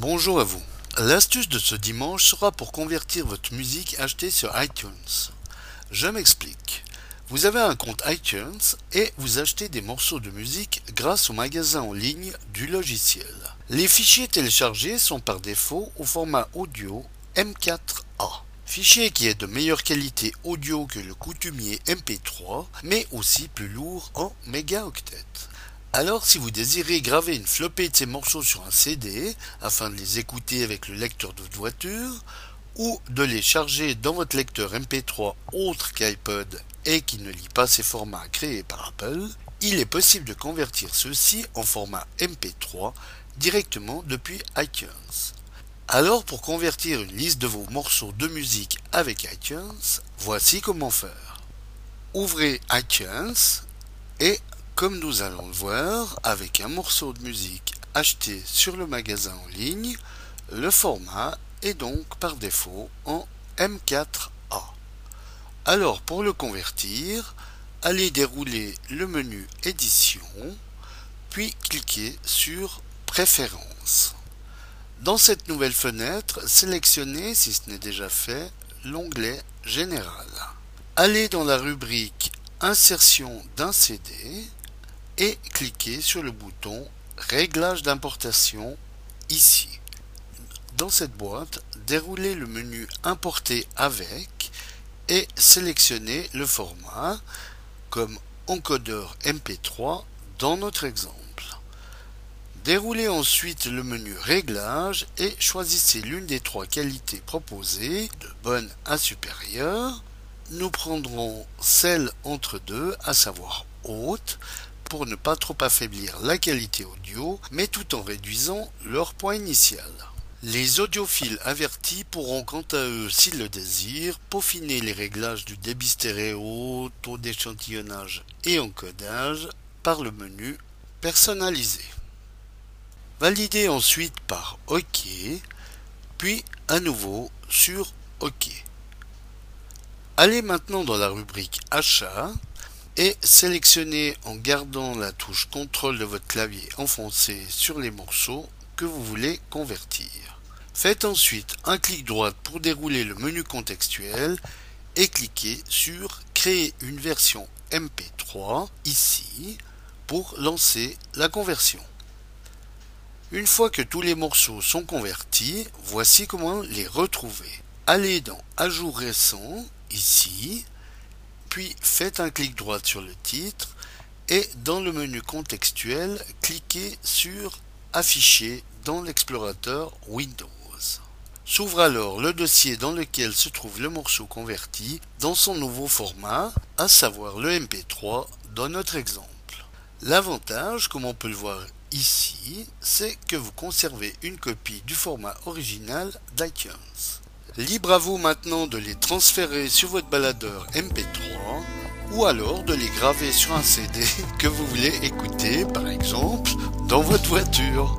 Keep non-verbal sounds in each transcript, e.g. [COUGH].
Bonjour à vous. L'astuce de ce dimanche sera pour convertir votre musique achetée sur iTunes. Je m'explique. Vous avez un compte iTunes et vous achetez des morceaux de musique grâce au magasin en ligne du logiciel. Les fichiers téléchargés sont par défaut au format audio M4A. Fichier qui est de meilleure qualité audio que le coutumier MP3, mais aussi plus lourd en mégaoctets. Alors si vous désirez graver une flopée de ces morceaux sur un CD afin de les écouter avec le lecteur de votre voiture, ou de les charger dans votre lecteur MP3 autre qu'iPod et qui ne lit pas ces formats créés par Apple, il est possible de convertir ceux-ci en format MP3 directement depuis iTunes. Alors pour convertir une liste de vos morceaux de musique avec iTunes, voici comment faire. Ouvrez iTunes et comme nous allons le voir, avec un morceau de musique acheté sur le magasin en ligne, le format est donc par défaut en M4A. Alors pour le convertir, allez dérouler le menu Édition, puis cliquez sur Préférences. Dans cette nouvelle fenêtre, sélectionnez, si ce n'est déjà fait, l'onglet Général. Allez dans la rubrique Insertion d'un CD et cliquez sur le bouton Réglage d'importation ici. Dans cette boîte, déroulez le menu Importer avec et sélectionnez le format comme encodeur MP3 dans notre exemple. Déroulez ensuite le menu Réglages et choisissez l'une des trois qualités proposées, de bonne à supérieure. Nous prendrons celle entre deux, à savoir haute, pour ne pas trop affaiblir la qualité audio, mais tout en réduisant leur point initial. Les audiophiles avertis pourront quant à eux, s'ils le désirent, peaufiner les réglages du débit stéréo, taux d'échantillonnage et encodage par le menu Personnaliser. Validez ensuite par OK, puis à nouveau sur OK. Allez maintenant dans la rubrique Achat et sélectionnez en gardant la touche contrôle de votre clavier enfoncé sur les morceaux que vous voulez convertir. Faites ensuite un clic droit pour dérouler le menu contextuel et cliquez sur Créer une version MP3 ici pour lancer la conversion. Une fois que tous les morceaux sont convertis, voici comment les retrouver. Allez dans Ajout récent ici puis faites un clic droit sur le titre et dans le menu contextuel, cliquez sur Afficher dans l'explorateur Windows. S'ouvre alors le dossier dans lequel se trouve le morceau converti dans son nouveau format, à savoir le MP3 dans notre exemple. L'avantage, comme on peut le voir ici, c'est que vous conservez une copie du format original d'iTunes. Libre à vous maintenant de les transférer sur votre baladeur MP3 ou alors de les graver sur un CD [LAUGHS] que vous voulez écouter, par exemple, dans votre voiture.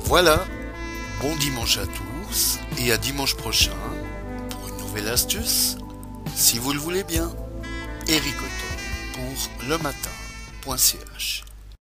Voilà, bon dimanche à tous et à dimanche prochain pour une nouvelle astuce, si vous le voulez bien. Eric pour le matin.ch